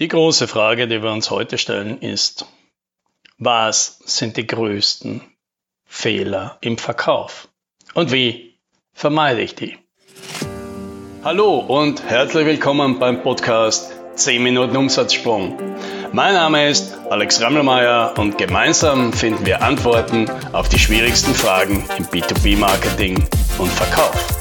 Die große Frage, die wir uns heute stellen, ist, was sind die größten Fehler im Verkauf? Und wie vermeide ich die? Hallo und herzlich willkommen beim Podcast 10 Minuten Umsatzsprung. Mein Name ist Alex Rammelmeier und gemeinsam finden wir Antworten auf die schwierigsten Fragen im B2B-Marketing und Verkauf.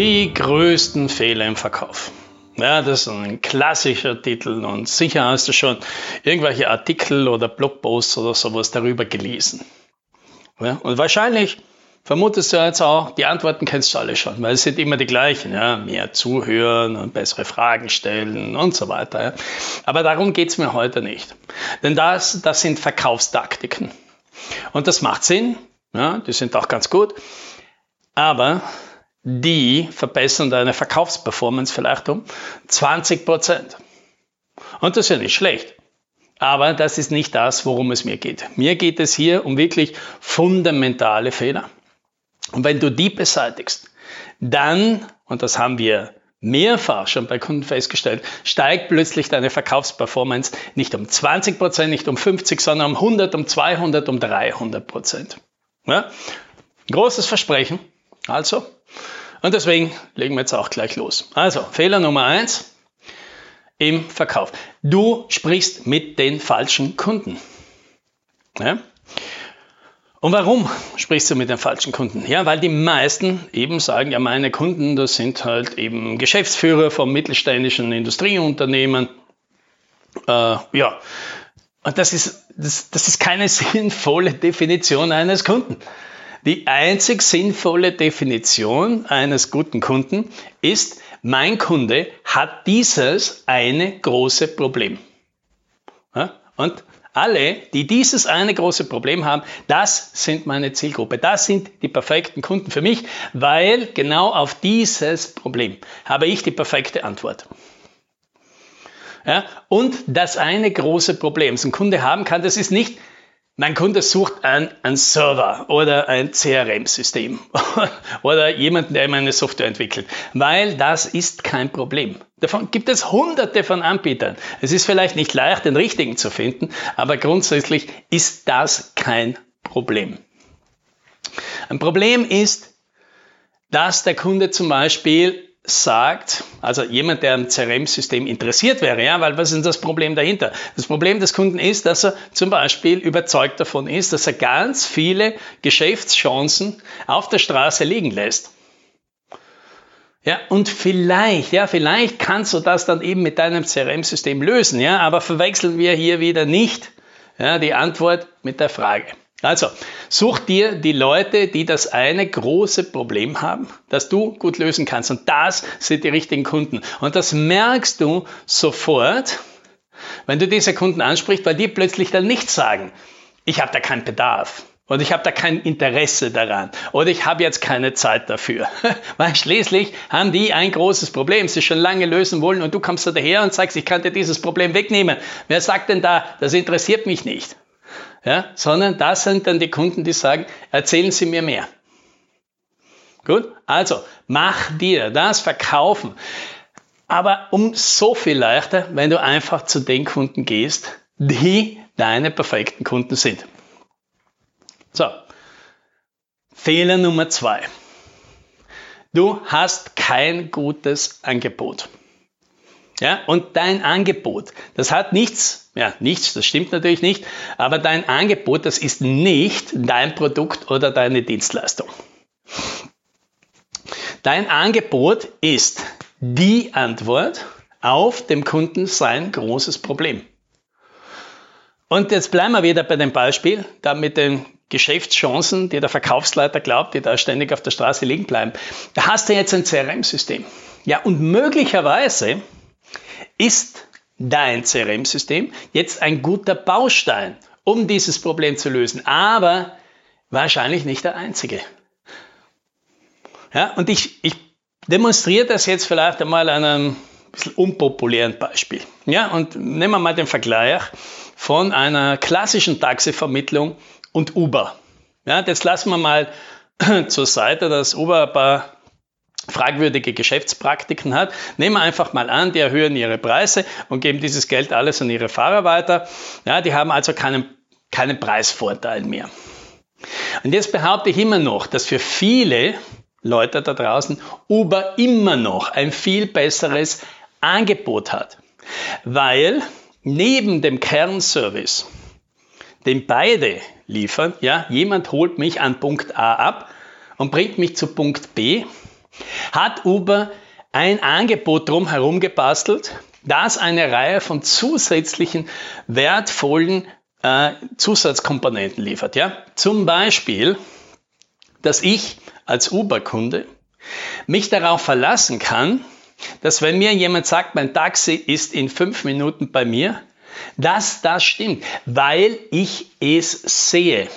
Die größten Fehler im Verkauf. Ja, das ist ein klassischer Titel und sicher hast du schon irgendwelche Artikel oder Blogposts oder sowas darüber gelesen. Ja, und wahrscheinlich vermutest du jetzt auch, die Antworten kennst du alle schon, weil es sind immer die gleichen. Ja, mehr zuhören und bessere Fragen stellen und so weiter. Ja. Aber darum geht es mir heute nicht. Denn das, das sind Verkaufstaktiken. Und das macht Sinn, ja, die sind auch ganz gut. Aber die verbessern deine Verkaufsperformance vielleicht um 20 Prozent. Und das ist ja nicht schlecht. Aber das ist nicht das, worum es mir geht. Mir geht es hier um wirklich fundamentale Fehler. Und wenn du die beseitigst, dann, und das haben wir mehrfach schon bei Kunden festgestellt, steigt plötzlich deine Verkaufsperformance nicht um 20 Prozent, nicht um 50, sondern um 100, um 200, um 300 Prozent. Ja? Großes Versprechen. Also, und deswegen legen wir jetzt auch gleich los. Also, Fehler Nummer eins im Verkauf. Du sprichst mit den falschen Kunden. Ja? Und warum sprichst du mit den falschen Kunden? Ja, weil die meisten eben sagen, ja, meine Kunden, das sind halt eben Geschäftsführer von mittelständischen Industrieunternehmen. Äh, ja, und das ist, das, das ist keine sinnvolle Definition eines Kunden. Die einzig sinnvolle Definition eines guten Kunden ist, mein Kunde hat dieses eine große Problem. Und alle, die dieses eine große Problem haben, das sind meine Zielgruppe. Das sind die perfekten Kunden für mich, weil genau auf dieses Problem habe ich die perfekte Antwort. Ja, und das eine große Problem, das ein Kunde haben kann, das ist nicht, mein Kunde sucht einen, einen Server oder ein CRM-System oder jemanden, der ihm eine Software entwickelt, weil das ist kein Problem. Davon gibt es hunderte von Anbietern. Es ist vielleicht nicht leicht, den richtigen zu finden, aber grundsätzlich ist das kein Problem. Ein Problem ist, dass der Kunde zum Beispiel sagt, also jemand, der am CRM-System interessiert wäre, ja, weil was ist das Problem dahinter? Das Problem des Kunden ist, dass er zum Beispiel überzeugt davon ist, dass er ganz viele Geschäftschancen auf der Straße liegen lässt. Ja, und vielleicht, ja, vielleicht kannst du das dann eben mit deinem CRM-System lösen, ja, aber verwechseln wir hier wieder nicht ja, die Antwort mit der Frage. Also, such dir die Leute, die das eine große Problem haben, das du gut lösen kannst. Und das sind die richtigen Kunden. Und das merkst du sofort, wenn du diese Kunden ansprichst, weil die plötzlich dann nicht sagen, ich habe da keinen Bedarf oder ich habe da kein Interesse daran oder ich habe jetzt keine Zeit dafür. Weil schließlich haben die ein großes Problem, sie schon lange lösen wollen und du kommst da daher und sagst, ich kann dir dieses Problem wegnehmen. Wer sagt denn da, das interessiert mich nicht? Ja, sondern das sind dann die Kunden, die sagen, erzählen Sie mir mehr. Gut, also mach dir das Verkaufen. Aber um so viel leichter, wenn du einfach zu den Kunden gehst, die deine perfekten Kunden sind. So, Fehler Nummer zwei. Du hast kein gutes Angebot. Ja, und dein Angebot, das hat nichts, ja, nichts, das stimmt natürlich nicht, aber dein Angebot, das ist nicht dein Produkt oder deine Dienstleistung. Dein Angebot ist die Antwort auf dem Kunden sein großes Problem. Und jetzt bleiben wir wieder bei dem Beispiel, da mit den Geschäftschancen, die der Verkaufsleiter glaubt, die da ständig auf der Straße liegen bleiben. Da hast du jetzt ein CRM-System. Ja, und möglicherweise ist dein CRM-System jetzt ein guter Baustein, um dieses Problem zu lösen, aber wahrscheinlich nicht der einzige. Ja, und ich, ich demonstriere das jetzt vielleicht einmal an einem bisschen unpopulären Beispiel. Ja, und nehmen wir mal den Vergleich von einer klassischen Taxivermittlung und Uber. Ja, jetzt lassen wir mal zur Seite, dass Uber ein paar fragwürdige Geschäftspraktiken hat. Nehmen wir einfach mal an, die erhöhen ihre Preise und geben dieses Geld alles an ihre Fahrer weiter. Ja, die haben also keinen, keinen Preisvorteil mehr. Und jetzt behaupte ich immer noch, dass für viele Leute da draußen Uber immer noch ein viel besseres Angebot hat. Weil neben dem Kernservice, den beide liefern, ja, jemand holt mich an Punkt A ab und bringt mich zu Punkt B, hat Uber ein Angebot drumherum gebastelt, das eine Reihe von zusätzlichen wertvollen äh, Zusatzkomponenten liefert. Ja? Zum Beispiel, dass ich als Uber-Kunde mich darauf verlassen kann, dass wenn mir jemand sagt, mein Taxi ist in fünf Minuten bei mir, dass das stimmt, weil ich es sehe.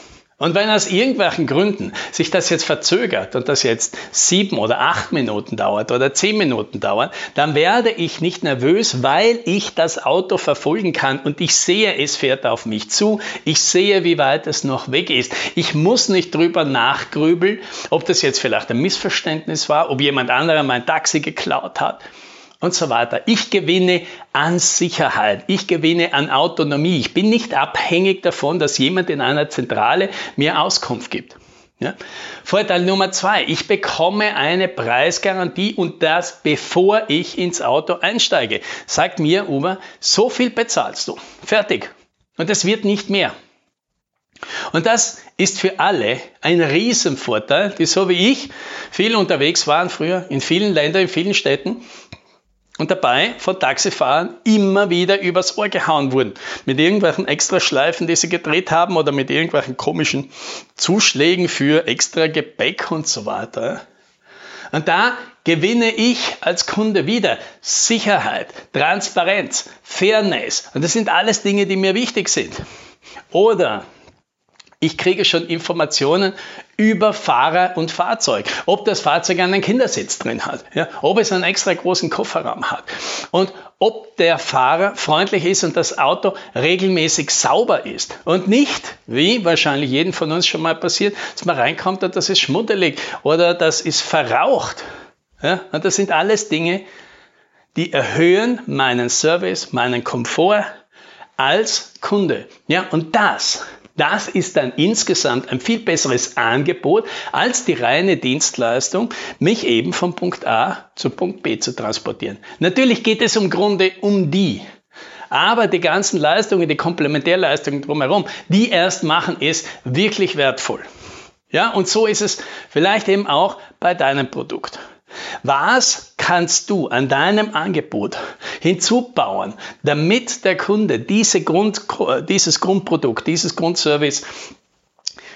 Und wenn aus irgendwelchen Gründen sich das jetzt verzögert und das jetzt sieben oder acht Minuten dauert oder zehn Minuten dauert, dann werde ich nicht nervös, weil ich das Auto verfolgen kann und ich sehe, es fährt auf mich zu. Ich sehe, wie weit es noch weg ist. Ich muss nicht drüber nachgrübeln, ob das jetzt vielleicht ein Missverständnis war, ob jemand anderer mein Taxi geklaut hat und so weiter. Ich gewinne an Sicherheit, ich gewinne an Autonomie. Ich bin nicht abhängig davon, dass jemand in einer Zentrale mir Auskunft gibt. Ja? Vorteil Nummer zwei, ich bekomme eine Preisgarantie und das bevor ich ins Auto einsteige. Sagt mir Uber, so viel bezahlst du. Fertig. Und es wird nicht mehr. Und das ist für alle ein Riesenvorteil, die so wie ich viel unterwegs waren früher in vielen Ländern, in vielen Städten und dabei von Taxifahrern immer wieder übers Ohr gehauen wurden. Mit irgendwelchen Extraschleifen, die sie gedreht haben oder mit irgendwelchen komischen Zuschlägen für extra Gepäck und so weiter. Und da gewinne ich als Kunde wieder Sicherheit, Transparenz, Fairness. Und das sind alles Dinge, die mir wichtig sind. Oder ich kriege schon Informationen über Fahrer und Fahrzeug. Ob das Fahrzeug einen Kindersitz drin hat, ja, ob es einen extra großen Kofferraum hat und ob der Fahrer freundlich ist und das Auto regelmäßig sauber ist. Und nicht, wie wahrscheinlich jedem von uns schon mal passiert, dass man reinkommt und das ist schmuddelig oder das ist verraucht. Ja, und das sind alles Dinge, die erhöhen meinen Service, meinen Komfort als Kunde. Ja, und das das ist dann insgesamt ein viel besseres Angebot als die reine Dienstleistung, mich eben von Punkt A zu Punkt B zu transportieren. Natürlich geht es im Grunde um die. Aber die ganzen Leistungen, die Komplementärleistungen drumherum, die erst machen es wirklich wertvoll. Ja, und so ist es vielleicht eben auch bei deinem Produkt. Was kannst du an deinem Angebot hinzubauen, damit der Kunde diese Grund, dieses Grundprodukt, dieses Grundservice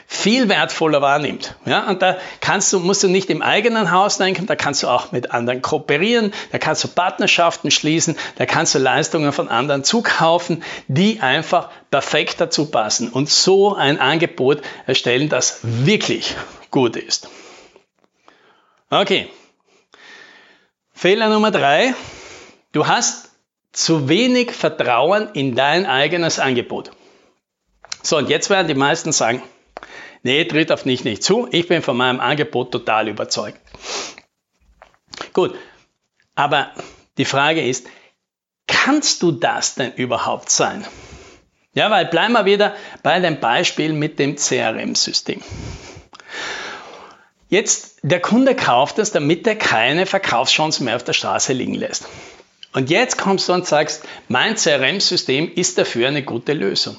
viel wertvoller wahrnimmt. Ja, und da kannst du, musst du nicht im eigenen Haus denken, da kannst du auch mit anderen kooperieren, da kannst du Partnerschaften schließen, da kannst du Leistungen von anderen zukaufen, die einfach perfekt dazu passen und so ein Angebot erstellen, das wirklich gut ist. Okay, Fehler Nummer drei, du hast zu wenig Vertrauen in dein eigenes Angebot. So, und jetzt werden die meisten sagen, nee, tritt auf mich nicht zu, ich bin von meinem Angebot total überzeugt. Gut, aber die Frage ist, kannst du das denn überhaupt sein? Ja, weil bleiben wir wieder bei dem Beispiel mit dem CRM-System. Jetzt, der Kunde kauft es, damit er keine Verkaufschancen mehr auf der Straße liegen lässt. Und jetzt kommst du und sagst, mein CRM-System ist dafür eine gute Lösung.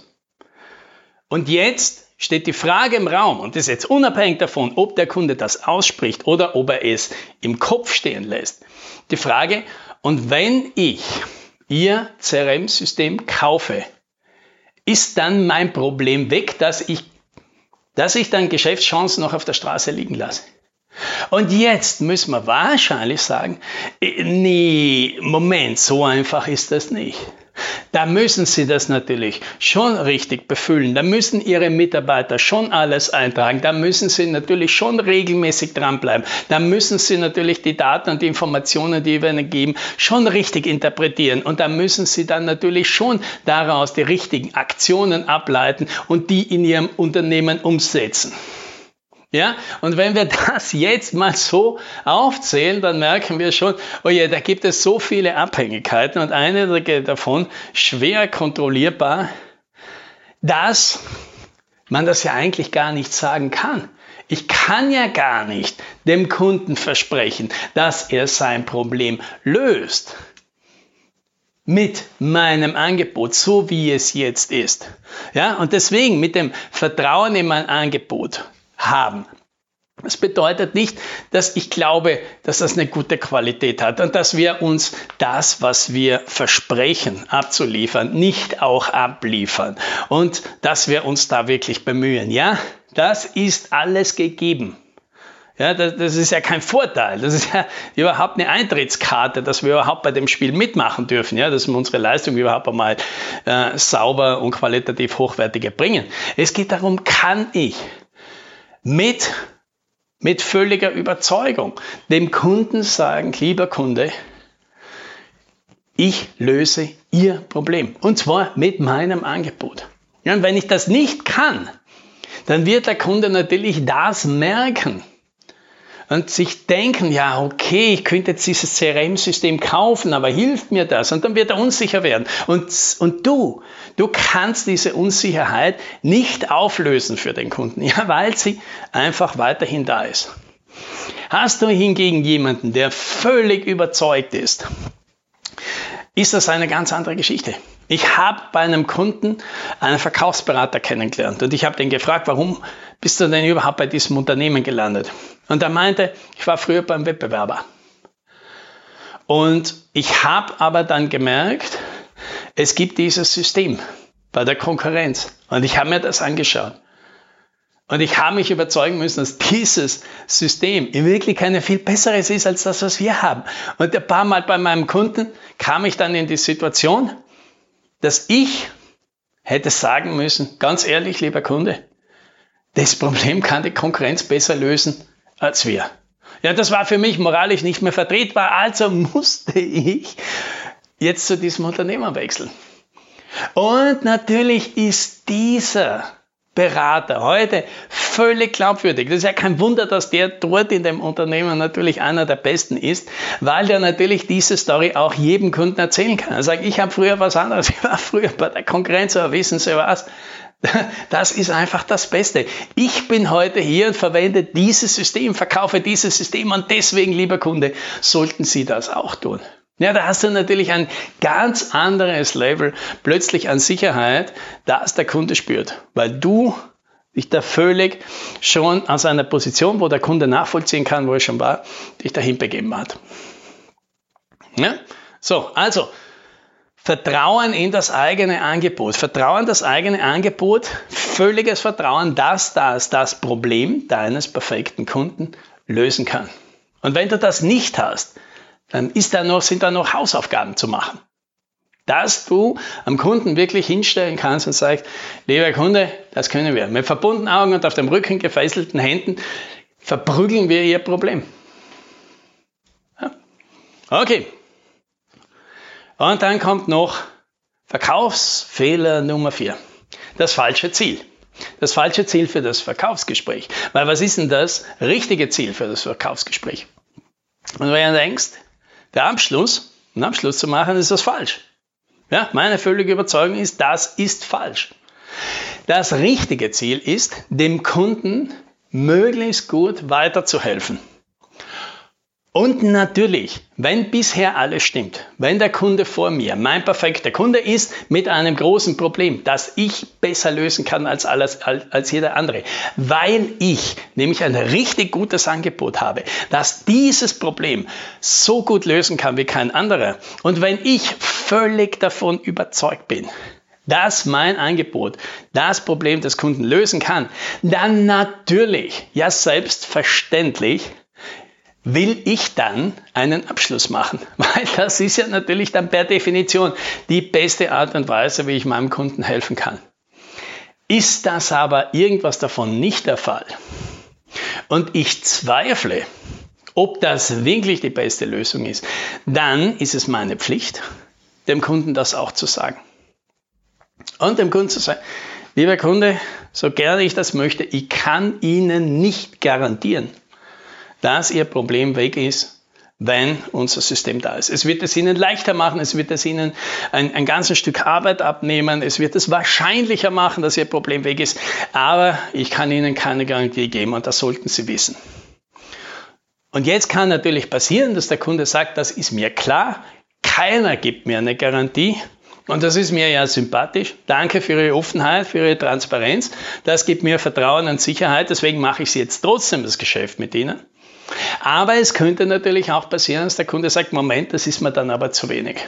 Und jetzt steht die Frage im Raum, und ist jetzt unabhängig davon, ob der Kunde das ausspricht oder ob er es im Kopf stehen lässt. Die Frage, und wenn ich Ihr CRM-System kaufe, ist dann mein Problem weg, dass ich dass ich dann Geschäftschancen noch auf der Straße liegen lasse. Und jetzt müssen wir wahrscheinlich sagen, äh, nee, Moment, so einfach ist das nicht. Da müssen Sie das natürlich schon richtig befüllen. Da müssen Ihre Mitarbeiter schon alles eintragen. Da müssen Sie natürlich schon regelmäßig dranbleiben. Da müssen Sie natürlich die Daten und die Informationen, die wir Ihnen geben, schon richtig interpretieren. Und da müssen Sie dann natürlich schon daraus die richtigen Aktionen ableiten und die in Ihrem Unternehmen umsetzen. Ja, und wenn wir das jetzt mal so aufzählen, dann merken wir schon, oh je, da gibt es so viele Abhängigkeiten und eine davon schwer kontrollierbar, dass man das ja eigentlich gar nicht sagen kann. Ich kann ja gar nicht dem Kunden versprechen, dass er sein Problem löst mit meinem Angebot, so wie es jetzt ist. Ja, und deswegen mit dem Vertrauen in mein Angebot haben. Das bedeutet nicht, dass ich glaube, dass das eine gute Qualität hat und dass wir uns das, was wir versprechen abzuliefern, nicht auch abliefern und dass wir uns da wirklich bemühen. Ja, das ist alles gegeben. Ja, das, das ist ja kein Vorteil. Das ist ja überhaupt eine Eintrittskarte, dass wir überhaupt bei dem Spiel mitmachen dürfen. Ja, dass wir unsere Leistung überhaupt einmal äh, sauber und qualitativ hochwertiger bringen. Es geht darum, kann ich mit, mit völliger Überzeugung dem Kunden sagen, lieber Kunde, ich löse Ihr Problem. Und zwar mit meinem Angebot. Ja, und wenn ich das nicht kann, dann wird der Kunde natürlich das merken und sich denken, ja, okay, ich könnte jetzt dieses CRM-System kaufen, aber hilft mir das? Und dann wird er unsicher werden. Und, und du, du kannst diese Unsicherheit nicht auflösen für den Kunden, ja, weil sie einfach weiterhin da ist. Hast du hingegen jemanden, der völlig überzeugt ist, ist das eine ganz andere Geschichte. Ich habe bei einem Kunden einen Verkaufsberater kennengelernt und ich habe den gefragt, warum bist du denn überhaupt bei diesem Unternehmen gelandet? Und er meinte, ich war früher beim Wettbewerber. Und ich habe aber dann gemerkt, es gibt dieses System bei der Konkurrenz. Und ich habe mir das angeschaut. Und ich habe mich überzeugen müssen, dass dieses System in Wirklichkeit ein viel besseres ist als das, was wir haben. Und ein paar Mal bei meinem Kunden kam ich dann in die Situation, dass ich hätte sagen müssen, ganz ehrlich, lieber Kunde, das Problem kann die Konkurrenz besser lösen als wir. Ja, das war für mich moralisch nicht mehr vertretbar, also musste ich jetzt zu diesem Unternehmer wechseln. Und natürlich ist dieser Berater heute völlig glaubwürdig. Das ist ja kein Wunder, dass der dort in dem Unternehmen natürlich einer der besten ist, weil der natürlich diese Story auch jedem Kunden erzählen kann. Er sagt, ich habe früher was anderes, ich war früher bei der Konkurrenz, aber wissen Sie was? Das ist einfach das Beste. Ich bin heute hier und verwende dieses System, verkaufe dieses System und deswegen, lieber Kunde, sollten Sie das auch tun. Ja, da hast du natürlich ein ganz anderes Level plötzlich an Sicherheit, das der Kunde spürt, weil du dich da völlig schon aus einer Position, wo der Kunde nachvollziehen kann, wo er schon war, dich dahin begeben hat. Ja? So, also Vertrauen in das eigene Angebot. Vertrauen in das eigene Angebot, völliges Vertrauen, dass das das Problem deines perfekten Kunden lösen kann. Und wenn du das nicht hast, dann ist da noch, sind da noch Hausaufgaben zu machen. Dass du am Kunden wirklich hinstellen kannst und sagst, lieber Kunde, das können wir. Mit verbundenen Augen und auf dem Rücken gefesselten Händen verprügeln wir Ihr Problem. Ja. Okay. Und dann kommt noch Verkaufsfehler Nummer 4. Das falsche Ziel. Das falsche Ziel für das Verkaufsgespräch. Weil was ist denn das richtige Ziel für das Verkaufsgespräch? Und wenn du denkst, der Abschluss, einen Abschluss zu machen, ist das falsch. Ja, meine völlige Überzeugung ist, das ist falsch. Das richtige Ziel ist, dem Kunden möglichst gut weiterzuhelfen. Und natürlich, wenn bisher alles stimmt, wenn der Kunde vor mir mein perfekter Kunde ist mit einem großen Problem, das ich besser lösen kann als, alles, als, jeder andere, weil ich nämlich ein richtig gutes Angebot habe, das dieses Problem so gut lösen kann wie kein anderer. Und wenn ich völlig davon überzeugt bin, dass mein Angebot das Problem des Kunden lösen kann, dann natürlich, ja selbstverständlich, will ich dann einen Abschluss machen. Weil das ist ja natürlich dann per Definition die beste Art und Weise, wie ich meinem Kunden helfen kann. Ist das aber irgendwas davon nicht der Fall und ich zweifle, ob das wirklich die beste Lösung ist, dann ist es meine Pflicht, dem Kunden das auch zu sagen. Und dem Kunden zu sagen, lieber Kunde, so gerne ich das möchte, ich kann Ihnen nicht garantieren, dass Ihr Problem weg ist, wenn unser System da ist. Es wird es Ihnen leichter machen, es wird es Ihnen ein, ein ganzes Stück Arbeit abnehmen, es wird es wahrscheinlicher machen, dass Ihr Problem weg ist, aber ich kann Ihnen keine Garantie geben und das sollten Sie wissen. Und jetzt kann natürlich passieren, dass der Kunde sagt, das ist mir klar, keiner gibt mir eine Garantie. Und das ist mir ja sympathisch. Danke für Ihre Offenheit, für Ihre Transparenz. Das gibt mir Vertrauen und Sicherheit. Deswegen mache ich jetzt trotzdem das Geschäft mit Ihnen. Aber es könnte natürlich auch passieren, dass der Kunde sagt, Moment, das ist mir dann aber zu wenig.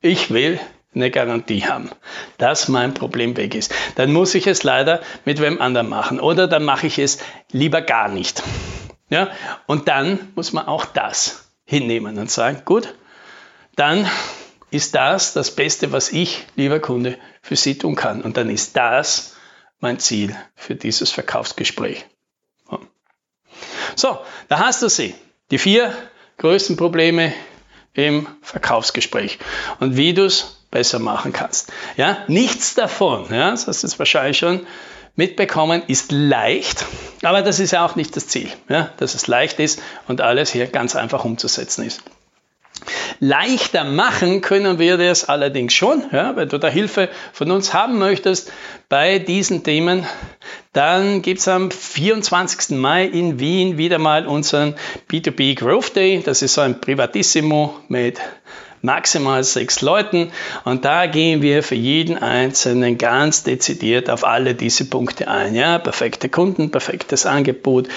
Ich will eine Garantie haben, dass mein Problem weg ist. Dann muss ich es leider mit wem anderen machen oder dann mache ich es lieber gar nicht. Ja? Und dann muss man auch das hinnehmen und sagen, gut, dann ist das das Beste, was ich, lieber Kunde, für Sie tun kann. Und dann ist das mein Ziel für dieses Verkaufsgespräch. So, da hast du sie. Die vier größten Probleme im Verkaufsgespräch und wie du es besser machen kannst. Ja, nichts davon, ja, das hast du jetzt wahrscheinlich schon mitbekommen, ist leicht, aber das ist ja auch nicht das Ziel, ja, dass es leicht ist und alles hier ganz einfach umzusetzen ist. Leichter machen können wir das allerdings schon. Ja, wenn du da Hilfe von uns haben möchtest bei diesen Themen, dann gibt es am 24. Mai in Wien wieder mal unseren B2B Growth Day. Das ist so ein Privatissimo mit maximal sechs Leuten. Und da gehen wir für jeden Einzelnen ganz dezidiert auf alle diese Punkte ein. Ja, perfekte Kunden, perfektes Angebot,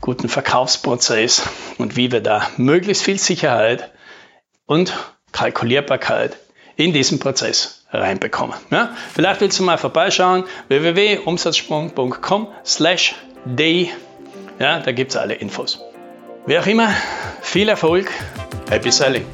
guten Verkaufsprozess und wie wir da möglichst viel Sicherheit und Kalkulierbarkeit in diesen Prozess reinbekommen. Ja? Vielleicht willst du mal vorbeischauen, www.umsatzsprung.com slash day. Ja, da gibt es alle Infos. Wie auch immer, viel Erfolg, happy selling!